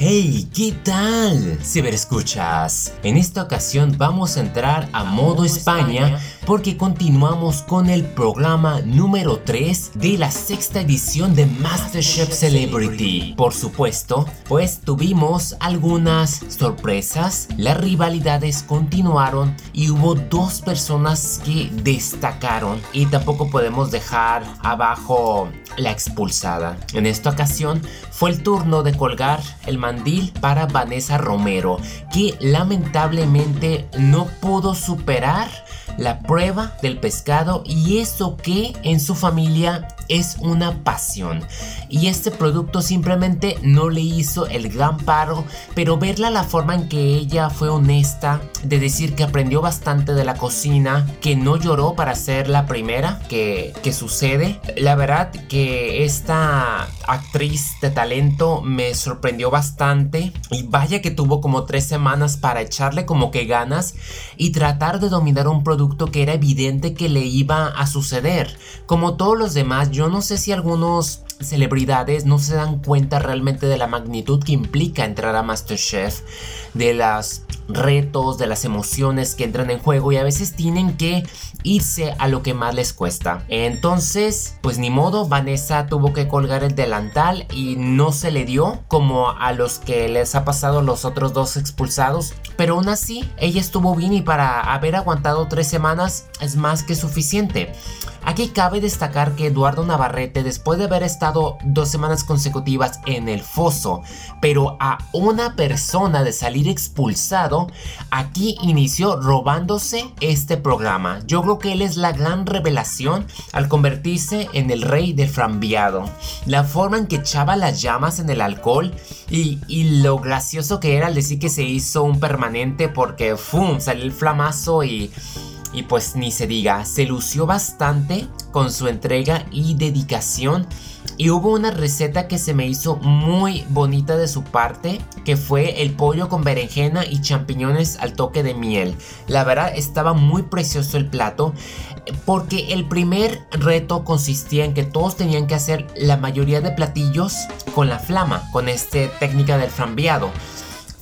Hey, ¿qué tal? Ciberescuchas. En esta ocasión vamos a entrar a modo España porque continuamos con el programa número 3 de la sexta edición de MasterChef Celebrity. Por supuesto, pues tuvimos algunas sorpresas, las rivalidades continuaron y hubo dos personas que destacaron y tampoco podemos dejar abajo la expulsada. En esta ocasión fue el turno de colgar el mandil para Vanessa Romero, que lamentablemente no pudo superar la prueba del pescado y eso que en su familia es una pasión. Y este producto simplemente no le hizo el gran paro, pero verla la forma en que ella fue honesta, de decir que aprendió bastante de la cocina, que no lloró para ser la primera que, que sucede, la verdad que esta actriz de talento me sorprendió bastante y vaya que tuvo como tres semanas para echarle como que ganas y tratar de dominar un producto que era evidente que le iba a suceder. Como todos los demás, yo no sé si algunos celebridades no se dan cuenta realmente de la magnitud que implica entrar a MasterChef, de los retos, de las emociones que entran en juego y a veces tienen que irse a lo que más les cuesta. Entonces, pues ni modo, Vanessa tuvo que colgar el delantal y no se le dio como a los que les ha pasado los otros dos expulsados. Pero aún así, ella estuvo bien y para haber aguantado tres semanas es más que suficiente. Aquí cabe destacar que Eduardo Navarrete, después de haber estado dos semanas consecutivas en el foso, pero a una persona de salir expulsado, aquí inició robándose este programa. Yo creo que él es la gran revelación al convertirse en el rey del frambiado. La forma en que echaba las llamas en el alcohol y, lo gracioso que era al decir que se hizo un permanente porque ¡fum! salió el flamazo y y pues ni se diga, se lució bastante con su entrega y dedicación. Y hubo una receta que se me hizo muy bonita de su parte, que fue el pollo con berenjena y champiñones al toque de miel. La verdad estaba muy precioso el plato, porque el primer reto consistía en que todos tenían que hacer la mayoría de platillos con la flama, con esta técnica del frambeado.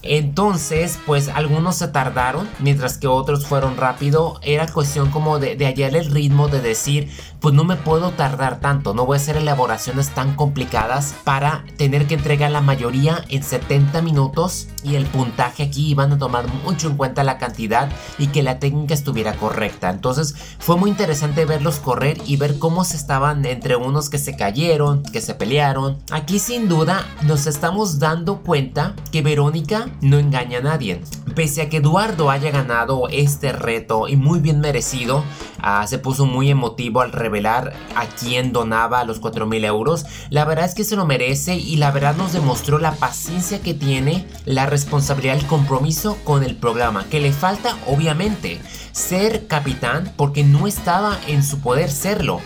Entonces, pues algunos se tardaron, mientras que otros fueron rápido. Era cuestión como de, hallar el ritmo, de decir, pues no me puedo tardar tanto, no voy a hacer elaboraciones tan complicadas para tener que entregar la mayoría en 70 minutos. Y el puntaje aquí iban a tomar mucho en cuenta la cantidad y que la técnica estuviera correcta. Entonces, fue muy interesante verlos correr y ver cómo se estaban entre unos que se cayeron, que se pelearon. Aquí sin duda nos estamos dando cuenta que Verónica no engaña a nadie. Pese a que Eduardo haya ganado este reto y muy bien merecido, ah, se puso muy emotivo al revelar a quién donaba los 4 euros. La verdad es que se lo merece y la verdad nos demostró la paciencia que tiene, la responsabilidad, el compromiso con el programa. Que le falta, obviamente, ser capitán porque no estaba en su poder serlo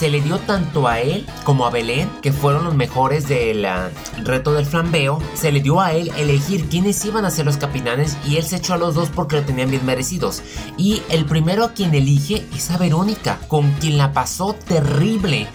se le dio tanto a él como a Belén, que fueron los mejores del ah, reto del flambeo, se le dio a él elegir quiénes iban a ser los capitanes y él se echó a los dos porque lo tenían bien merecidos. Y el primero a quien elige es a Verónica, con quien la pasó terrible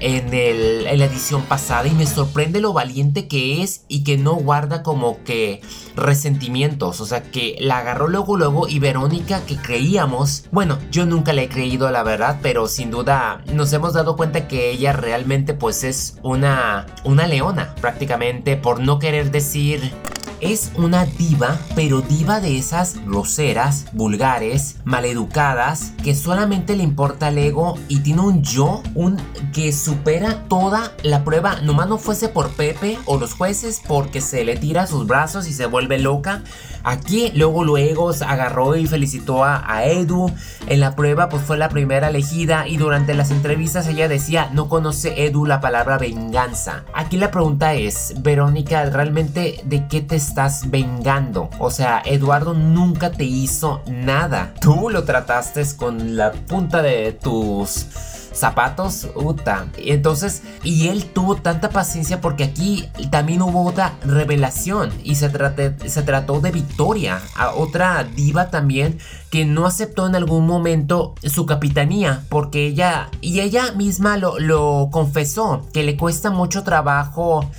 en, la edición pasada y me sorprende lo valiente que es y que no guarda como que resentimientos, o sea que la agarró luego luego y Verónica que creíamos, bueno, yo nunca le he creído la verdad, pero sin duda nos hemos dado cuenta que ella realmente pues es una una leona prácticamente por no querer decir es una diva, pero diva de esas groseras, vulgares, maleducadas, que solamente le importa el ego y tiene un yo, un que supera toda la prueba. Nomás no fuese por Pepe o los jueces porque se le tira sus brazos y se vuelve loca. Aquí luego luego agarró y felicitó a, Edu. En la prueba pues fue la primera elegida y durante las entrevistas ella decía no conoce Edu la palabra venganza. Aquí la pregunta es, Verónica, ¿realmente de qué te estás vengando? O sea, Eduardo nunca te hizo nada. Tú lo trataste con la punta de tus zapatos, uta. Entonces, y él tuvo tanta paciencia porque aquí también hubo otra revelación y se, se trató de Victoria, a otra diva también que no aceptó en algún momento su capitanía porque ella, y ella misma lo, lo confesó, que le cuesta mucho trabajo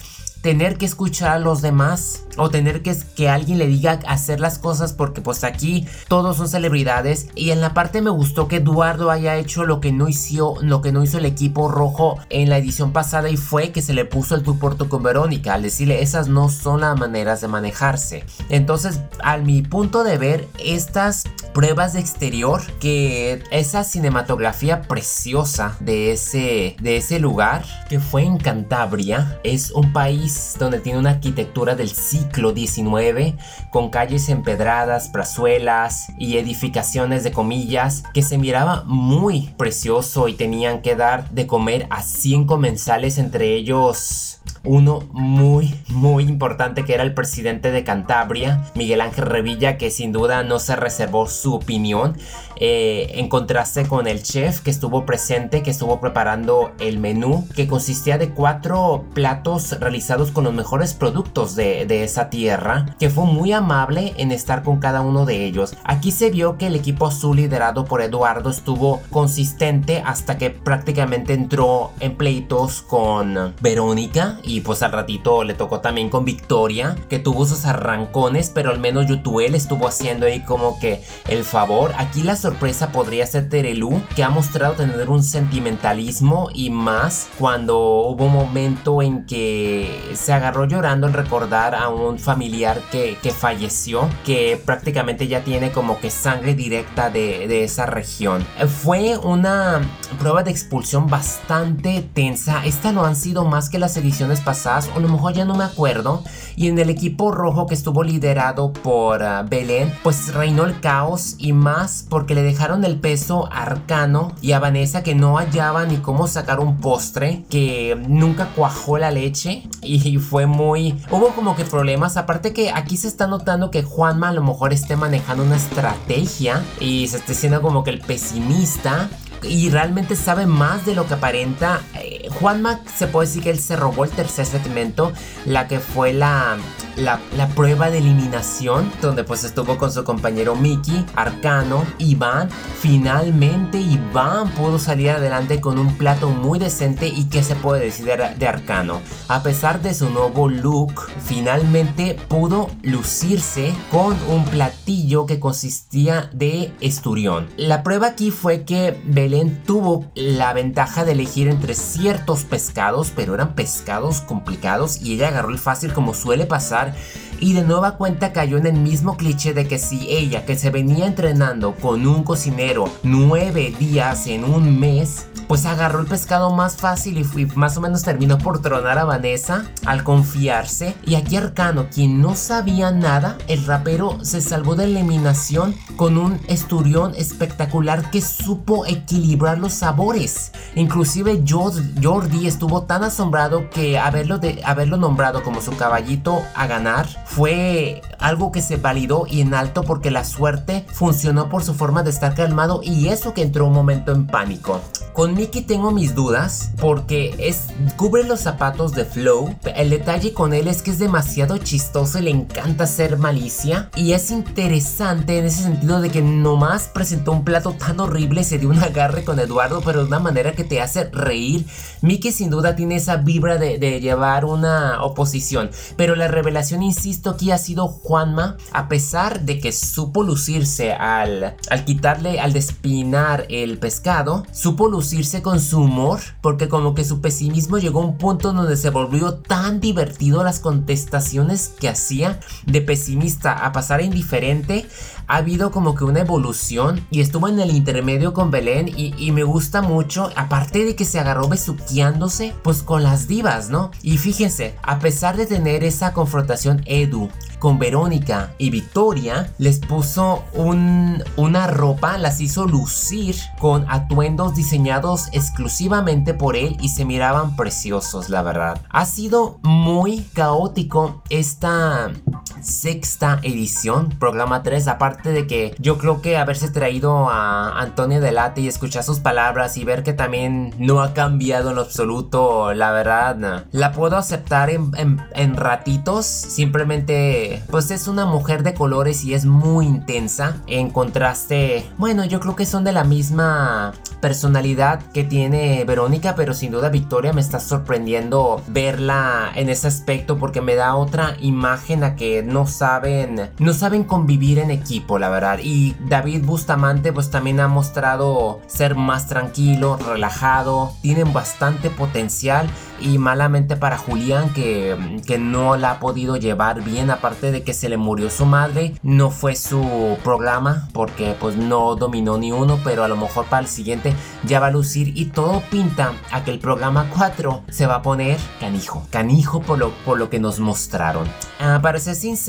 tener que escuchar a los demás o tener que que alguien le diga hacer las cosas porque pues aquí todos son celebridades. Y en la parte me gustó que Eduardo haya hecho lo que no hizo lo que no hizo el equipo rojo en la edición pasada y fue que se le puso el tú por tú con Verónica al decirle esas no son las maneras de manejarse entonces a mi punto de ver estas pruebas de exterior que esa cinematografía preciosa de ese de ese lugar que fue en Cantabria es un país donde tiene una arquitectura del siglo XIX con calles empedradas, plazuelas y edificaciones de comillas que se miraba muy precioso y tenían que dar de comer a 100 comensales entre ellos uno muy muy importante que era el presidente de Cantabria, Miguel Ángel Revilla, que sin duda no se reservó su opinión eh, en contraste con el chef que estuvo presente, que estuvo preparando el menú, que consistía de cuatro platos realizados con los mejores productos de, de esa tierra, que fue muy amable en estar con cada uno de ellos. Aquí se vio que el equipo azul liderado por Eduardo estuvo consistente hasta que prácticamente entró en pleitos con Verónica pues al ratito le tocó también con Victoria, que tuvo sus arrancones, pero al menos Yutuel estuvo haciendo ahí como que el favor. Aquí la sorpresa podría ser Terelu, que ha mostrado tener un sentimentalismo y más cuando hubo un momento en que se agarró llorando al recordar a un familiar que, que falleció, que prácticamente ya tiene como que sangre directa de, de esa región. Fue una prueba de expulsión bastante tensa. Esta no han sido más que las ediciones pasadas, o a lo mejor ya no me acuerdo. Y en el equipo rojo que estuvo liderado por uh, Belén, pues reinó el caos y más porque le dejaron el peso Arcano y a Vanessa que no hallaban ni cómo sacar un postre, que nunca cuajó la leche y fue muy... Hubo como que problemas, aparte que aquí se está notando que Juanma a lo mejor esté manejando una estrategia y se esté siendo como que el pesimista y realmente sabe más de lo que aparenta. Eh, Juanma se puede decir que él se robó el tercer segmento, la que fue la, la, prueba de eliminación, donde pues estuvo con su compañero Mickey, Arcano, Iván. Finalmente Iván pudo salir adelante con un plato muy decente y que se puede decir de, Arcano. A pesar de su nuevo look, finalmente pudo lucirse con un platillo que consistía de esturión. La prueba aquí fue que Tuvo la ventaja de elegir entre ciertos pescados, pero eran pescados complicados y ella agarró el fácil como suele pasar y de nueva cuenta cayó en el mismo cliché de que si ella que se venía entrenando con un cocinero nueve días en un mes, pues agarró el pescado más fácil y fui, más o menos terminó por tronar a Vanessa al confiarse. Y aquí Arcano, quien no sabía nada, el rapero se salvó de eliminación con un esturión espectacular que supo equilibrar los sabores. Inclusive Jordi estuvo tan asombrado que haberlo, de, haberlo nombrado como su caballito a ganar fue algo que se validó y en alto porque la suerte funcionó por su forma de estar calmado y eso que entró un momento en pánico. Con Mickey tengo mis dudas porque es cubre los zapatos de Flow. El detalle con él es que es demasiado chistoso y le encanta hacer malicia y es interesante en ese sentido de que nomás presentó un plato tan horrible, se dio un agarre con Eduardo pero de una manera que te hace reír. Mickey sin duda tiene esa vibra de, llevar una oposición, pero la revelación insisto aquí ha sido Juanma, a pesar de que supo lucirse al, al quitarle, al despinar el pescado, supo lucirse lucirse con su humor, porque como que su pesimismo llegó a un punto donde se volvió tan divertido las contestaciones que hacía de pesimista a pasar a indiferente, ha habido como que una evolución y estuvo en el intermedio con Belén y, y me gusta mucho, aparte de que se agarró besuqueándose, pues con las divas, ¿no? Y fíjense, a pesar de tener esa confrontación Edu con Verónica y Victoria, les puso un, una ropa, las hizo lucir con atuendos diseñados exclusivamente por él y se miraban preciosos, la verdad. Ha sido muy caótico esta sexta edición, programa 3, aparte de que yo creo que haberse traído a Antonio Delate y escuchar sus palabras y ver que también no ha cambiado en absoluto, la verdad, la puedo aceptar en, en ratitos, simplemente pues es una mujer de colores y es muy intensa, en contraste, bueno, yo creo que son de la misma personalidad que tiene Verónica, pero sin duda Victoria me está sorprendiendo verla en ese aspecto porque me da otra imagen a que no saben, no saben convivir en equipo, la verdad. Y David Bustamante pues también ha mostrado ser más tranquilo, relajado, tienen bastante potencial. Y malamente para Julián que, que no la ha podido llevar bien aparte de que se le murió su madre no fue su programa porque pues no dominó ni uno pero a lo mejor para el siguiente ya va a lucir. Y todo pinta a que el programa 4 se va a poner canijo canijo por lo, por lo que nos mostraron. Ah, sincero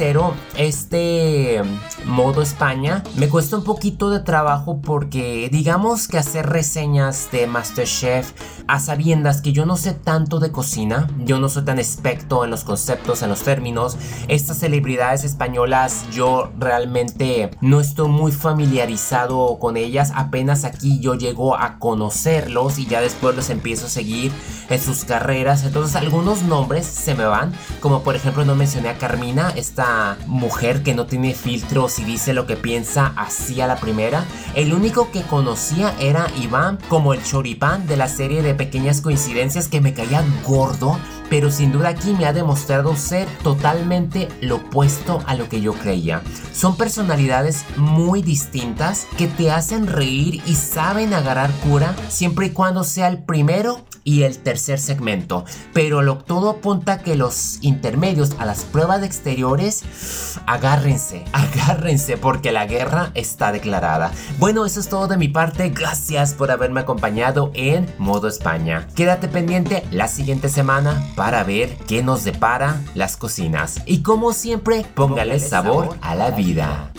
este modo España me cuesta un poquito de trabajo porque digamos que hacer reseñas de Masterchef a sabiendas que yo no sé tanto de cocina, yo no soy tan experto en los conceptos, en los términos. Estas celebridades españolas yo realmente no estoy muy familiarizado con ellas, apenas aquí yo llego a conocerlos y ya después los empiezo a seguir en sus carreras. Entonces algunos nombres se me van, como por ejemplo no mencioné a Carmina, mujer que no tiene filtros y dice lo que piensa así a la primera. El único que conocía era Iván como el choripán de la serie de pequeñas coincidencias que me caía gordo pero sin duda aquí me ha demostrado ser totalmente lo opuesto a lo que yo creía. Son personalidades muy distintas que te hacen reír y saben agarrar cura siempre y cuando sea el primero y el tercer segmento. Pero lo, todo apunta que los intermedios a las pruebas de exteriores, agárrense, agárrense porque la guerra está declarada. Bueno, eso es todo de mi parte. Gracias por haberme acompañado en Modo España. Quédate pendiente la siguiente semana para ver qué nos depara las cocinas. Y como siempre, póngale sabor a la vida.